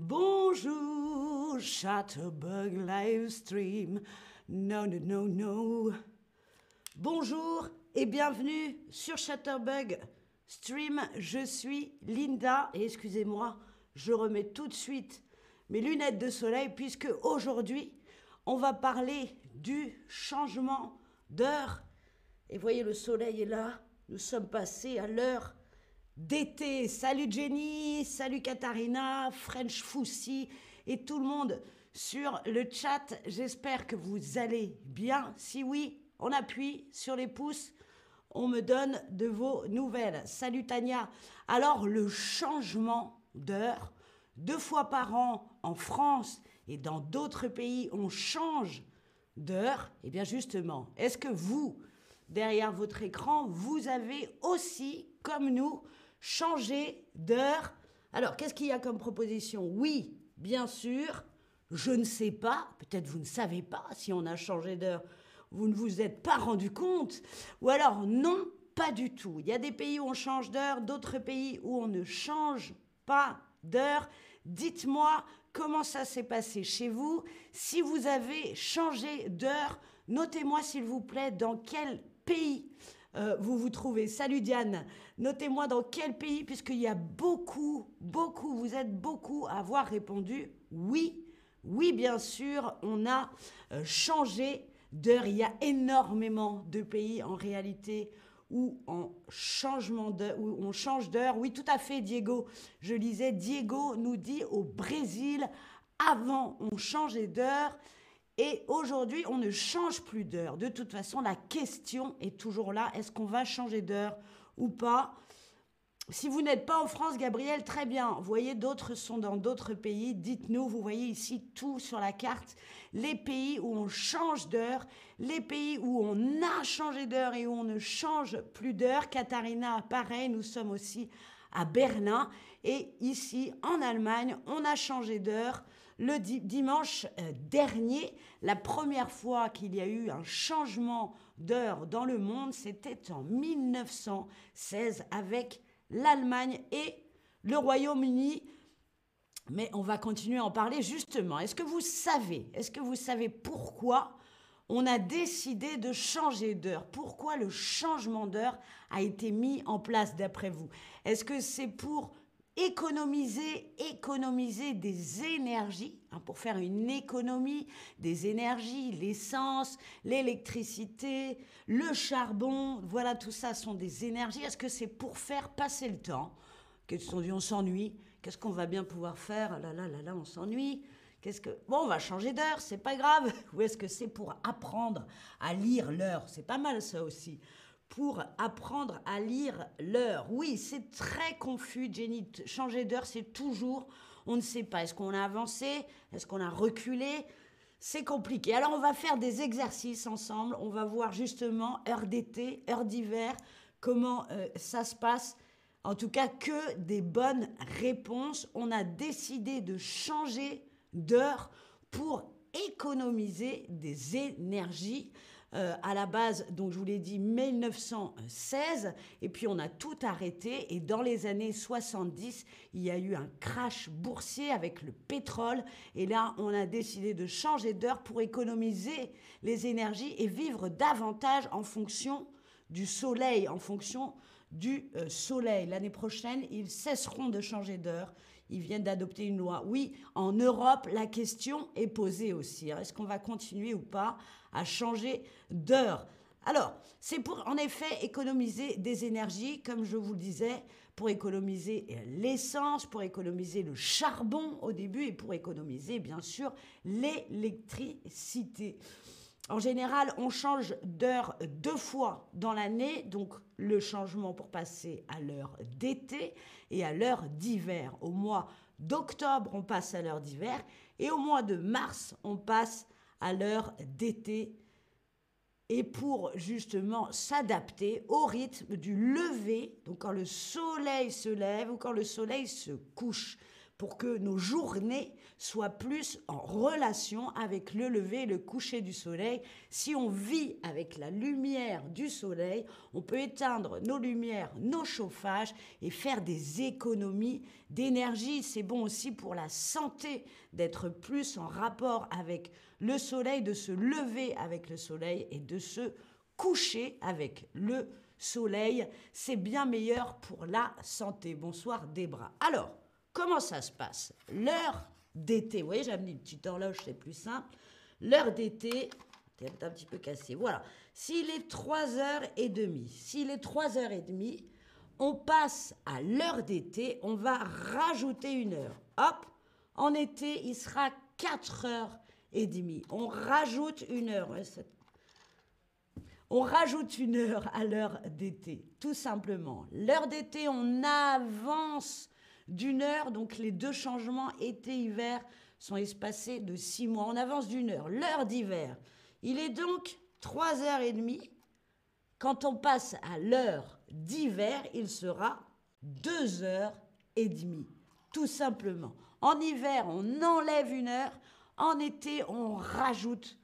Bonjour, Chatterbug Livestream. No, no, no, no. Bonjour et bienvenue sur Chatterbug Stream. Je suis Linda et excusez-moi, je remets tout de suite mes lunettes de soleil puisque aujourd'hui, on va parler du changement d'heure. Et voyez, le soleil est là. Nous sommes passés à l'heure d'été. Salut Jenny, salut Katharina, French Foussi et tout le monde sur le chat. J'espère que vous allez bien. Si oui, on appuie sur les pouces. On me donne de vos nouvelles. Salut Tania. Alors, le changement d'heure, deux fois par an en France et dans d'autres pays, on change d'heure. Et eh bien justement, est-ce que vous, derrière votre écran, vous avez aussi, comme nous, changer d'heure. Alors, qu'est-ce qu'il y a comme proposition? Oui, bien sûr, je ne sais pas, peut-être vous ne savez pas si on a changé d'heure, vous ne vous êtes pas rendu compte, ou alors non, pas du tout. Il y a des pays où on change d'heure, d'autres pays où on ne change pas d'heure. Dites-moi comment ça s'est passé chez vous. Si vous avez changé d'heure, notez-moi s'il vous plaît dans quel pays? Euh, vous vous trouvez. Salut Diane. Notez-moi dans quel pays, puisqu'il y a beaucoup, beaucoup, vous êtes beaucoup à avoir répondu oui. Oui, bien sûr, on a euh, changé d'heure. Il y a énormément de pays en réalité où, en changement où on change d'heure. Oui, tout à fait, Diego. Je lisais, Diego nous dit au Brésil, avant, on changeait d'heure. Et aujourd'hui, on ne change plus d'heure. De toute façon, la question est toujours là. Est-ce qu'on va changer d'heure ou pas? Si vous n'êtes pas en France, Gabriel, très bien. Vous voyez, d'autres sont dans d'autres pays. Dites-nous, vous voyez ici tout sur la carte. Les pays où on change d'heure, les pays où on a changé d'heure et où on ne change plus d'heure. Katharina, pareil, nous sommes aussi à Berlin. Et ici, en Allemagne, on a changé d'heure le dimanche euh, dernier. La première fois qu'il y a eu un changement d'heure dans le monde, c'était en 1916 avec l'Allemagne et le Royaume-Uni. Mais on va continuer à en parler justement. Est-ce que vous savez, est-ce que vous savez pourquoi on a décidé de changer d'heure? Pourquoi le changement d'heure a été mis en place d'après vous? Est-ce que c'est pour économiser, économiser des énergies, hein, pour faire une économie des énergies, l'essence, l'électricité, le charbon, voilà, tout ça sont des énergies. Est-ce que c'est pour faire passer le temps? Qu'est-ce qu'on dit On s'ennuie. Qu'est-ce qu'on va bien pouvoir faire? Là, là, là, là, on s'ennuie. Qu'est-ce que bon, on va changer d'heure, c'est pas grave. Ou est-ce que c'est pour apprendre à lire l'heure? C'est pas mal ça aussi pour apprendre à lire l'heure. Oui, c'est très confus, Jenny. Changer d'heure, c'est toujours, on ne sait pas. Est-ce qu'on a avancé Est-ce qu'on a reculé? C'est compliqué. Alors, on va faire des exercices ensemble. On va voir justement heure d'été, heure d'hiver, comment euh, ça se passe. En tout cas, que des bonnes réponses. On a décidé de changer d'heure pour économiser des énergies. Euh, à la base, donc je vous l'ai dit, 1916, et puis on a tout arrêté, et dans les années 70, il y a eu un crash boursier avec le pétrole, et là, on a décidé de changer d'heure pour économiser les énergies et vivre davantage en fonction du soleil, en fonction du euh, soleil. L'année prochaine, ils cesseront de changer d'heure ils viennent d'adopter une loi. Oui, en Europe, la question est posée aussi. Est-ce qu'on va continuer ou pas à changer d'heure? Alors, c'est pour en effet économiser des énergies, comme je vous le disais, pour économiser l'essence, pour économiser le charbon au début et pour économiser bien sûr l'électricité. En général, on change d'heure deux fois dans l'année, donc le changement pour passer à l'heure d'été et à l'heure d'hiver. Au mois d'octobre, on passe à l'heure d'hiver et au mois de mars, on passe à l'heure d'été. Et pour justement s'adapter au rythme du lever, donc quand le soleil se lève ou quand le soleil se couche, pour que nos journées soient plus en relation avec le lever et le coucher du soleil. Si on vit avec la lumière du soleil, on peut éteindre nos lumières, nos chauffages et faire des économies d'énergie. C'est bon aussi pour la santé d'être plus en rapport avec le soleil, de se lever avec le soleil et de se coucher avec le soleil. C'est bien meilleur pour la santé. Bonsoir Debra. Alors, Comment ça se passe? L'heure d'été, vous voyez, j'ai amené une petite horloge, c'est plus simple. L'heure d'été, c'est un petit peu cassé. Voilà. S'il est 3h30, s'il est 3h30, on passe à l'heure d'été, on va rajouter une heure. Hop, en été, il sera 4h30. On rajoute une heure. On rajoute une heure à l'heure d'été, tout simplement. L'heure d'été, on avance d'une heure. Donc les deux changements été-hiver sont espacés de six mois. On avance d'une heure. L'heure d'hiver, il est donc 3h30. Quand on passe à l'heure d'hiver, il sera 2h30. Tout simplement. En hiver, on enlève une heure. En été, on rajoute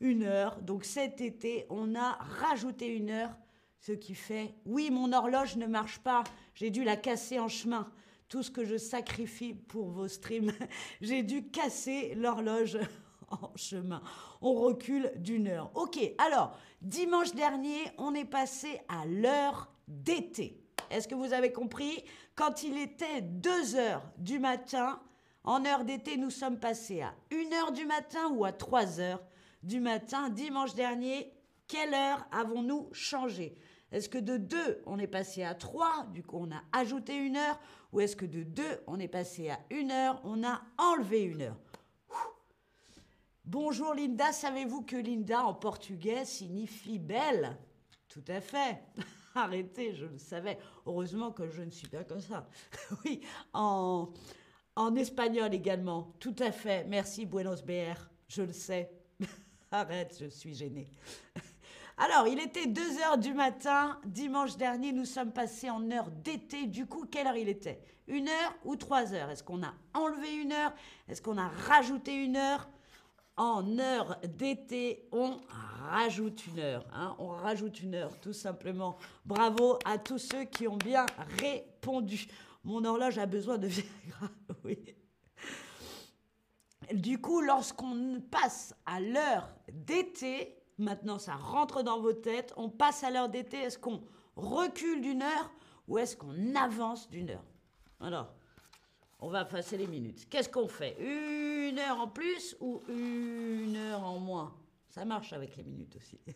une heure. Donc cet été, on a rajouté une heure, ce qui fait, oui, mon horloge ne marche pas, j'ai dû la casser en chemin tout ce que je sacrifie pour vos streams. J'ai dû casser l'horloge en chemin. On recule d'une heure. Ok, alors, dimanche dernier, on est passé à l'heure d'été. Est-ce que vous avez compris? Quand il était 2 heures du matin, en heure d'été, nous sommes passés à 1 heure du matin ou à 3 heures du matin. Dimanche dernier, quelle heure avons-nous changé? Est-ce que de 2, on est passé à 3, du coup on a ajouté une heure Ou est-ce que de 2, on est passé à 1 heure, on a enlevé une heure Bonjour Linda, savez-vous que Linda en portugais signifie belle? Tout à fait. Arrêtez, je le savais. Heureusement que je ne suis pas comme ça. oui, en, en espagnol également. Tout à fait. Merci, Buenos BR. Je le sais. Arrête, je suis gênée. Alors, il était 2 heures du matin. Dimanche dernier, nous sommes passés en heure d'été. Du coup, quelle heure il était? Une heure ou trois heures? Est-ce qu'on a enlevé une heure? Est-ce qu'on a rajouté une heure? En heure d'été, on rajoute une heure. Hein. on rajoute une heure, tout simplement. Bravo à tous ceux qui ont bien répondu. Mon horloge a besoin de Viagra. Du coup, lorsqu'on passe à l'heure d'été, Maintenant, ça rentre dans vos têtes. On passe à l'heure d'été. Est-ce qu'on recule d'une heure ou est-ce qu'on avance d'une heure? Alors, on va passer les minutes. Qu'est-ce qu'on fait? Une heure en plus ou une heure en moins? Ça marche avec les minutes aussi.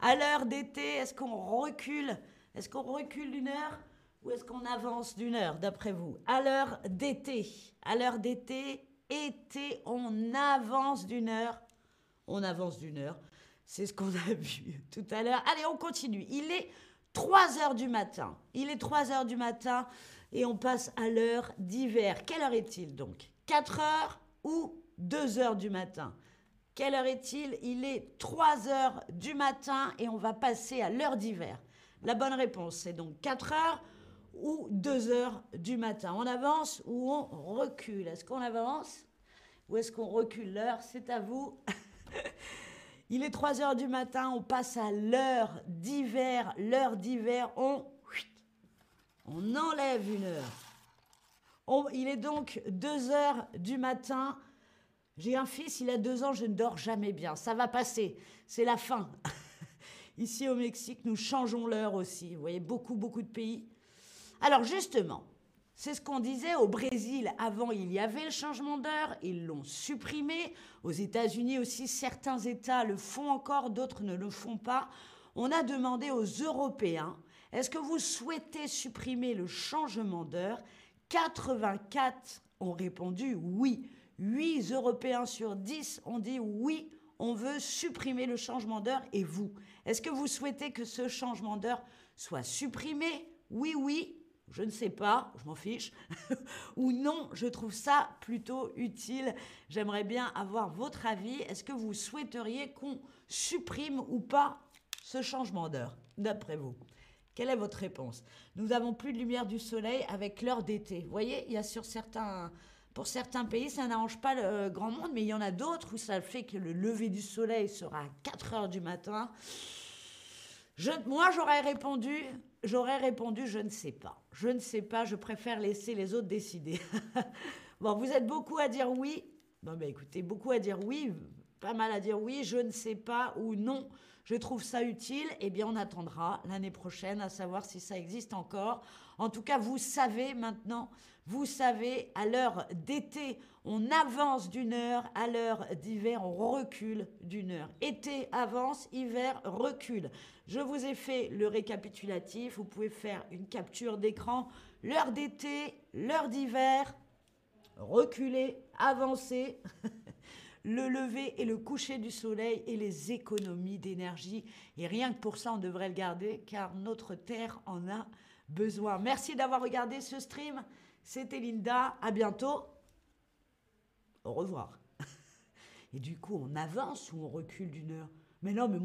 À l'heure d'été, est-ce qu'on recule? Est-ce qu'on recule d'une heure ou est-ce qu'on avance d'une heure, d'après vous? À l'heure d'été. À l'heure d'été, été, on avance d'une heure. On avance d'une heure. C'est ce qu'on a vu tout à l'heure. Allez, on continue. Il est 3 heures du matin. Il est 3 heures du matin et on passe à l'heure d'hiver. Quelle heure est-il donc? 4 heures ou 2 heures du matin? Quelle heure est-il? Il est 3 heures du matin et on va passer à l'heure d'hiver. La bonne réponse, c'est donc 4 heures ou 2 heures du matin. On avance ou on recule? Est-ce qu'on avance? Ou est-ce qu'on recule l'heure? C'est à vous. Il est 3 heures du matin, on passe à l'heure d'hiver. L'heure d'hiver, on, on enlève une heure. il est donc 2 heures du matin. J'ai un fils, il a 2 ans, je ne dors jamais bien. Ça va passer, c'est la fin. Ici au Mexique, nous changeons l'heure aussi. Vous voyez, beaucoup, beaucoup de pays. Alors justement, c'est ce qu'on disait au Brésil. Avant, il y avait le changement d'heure, ils l'ont supprimé. Aux États-Unis aussi, certains États le font encore, d'autres ne le font pas. On a demandé aux Européens, est-ce que vous souhaitez supprimer le changement d'heure? 84 ont répondu oui. 8 Européens sur 10 ont dit oui, on veut supprimer le changement d'heure. Et vous, est-ce que vous souhaitez que ce changement d'heure soit supprimé? Oui, oui je ne sais pas, je m'en fiche, ou non, je trouve ça plutôt utile. J'aimerais bien avoir votre avis. Est-ce que vous souhaiteriez qu'on supprime ou pas ce changement d'heure, d'après vous? Quelle est votre réponse? Nous avons plus de lumière du soleil avec l'heure d'été. Vous voyez, il y a Pour certains pays, ça n'arrange pas le grand monde, mais il y en a d'autres où ça fait que le lever du soleil sera à 4 heures du matin. Moi, j'aurais répondu, j'aurais répondu, je ne sais pas. Je ne sais pas, je préfère laisser les autres décider. bon, vous êtes beaucoup à dire oui. Bon, ben écoutez, beaucoup à dire oui, pas mal à dire oui, je ne sais pas ou non. Je trouve ça utile. Eh bien, on attendra l'année prochaine à savoir si ça existe encore. En tout cas, vous savez maintenant, vous savez, à l'heure d'été, on avance d'une heure, à l'heure d'hiver, on recule d'une heure. Été avance, hiver recule. Je vous ai fait le récapitulatif, vous pouvez faire une capture d'écran. L'heure d'été, l'heure d'hiver, reculer, avancer. le lever et le coucher du soleil et les économies d'énergie. Et rien que pour ça, on devrait le garder car notre Terre en a besoin. Merci d'avoir regardé ce stream. C'était Linda. À bientôt. Au revoir. Et du coup, on avance ou on recule d'une heure? Mais non, mais moi.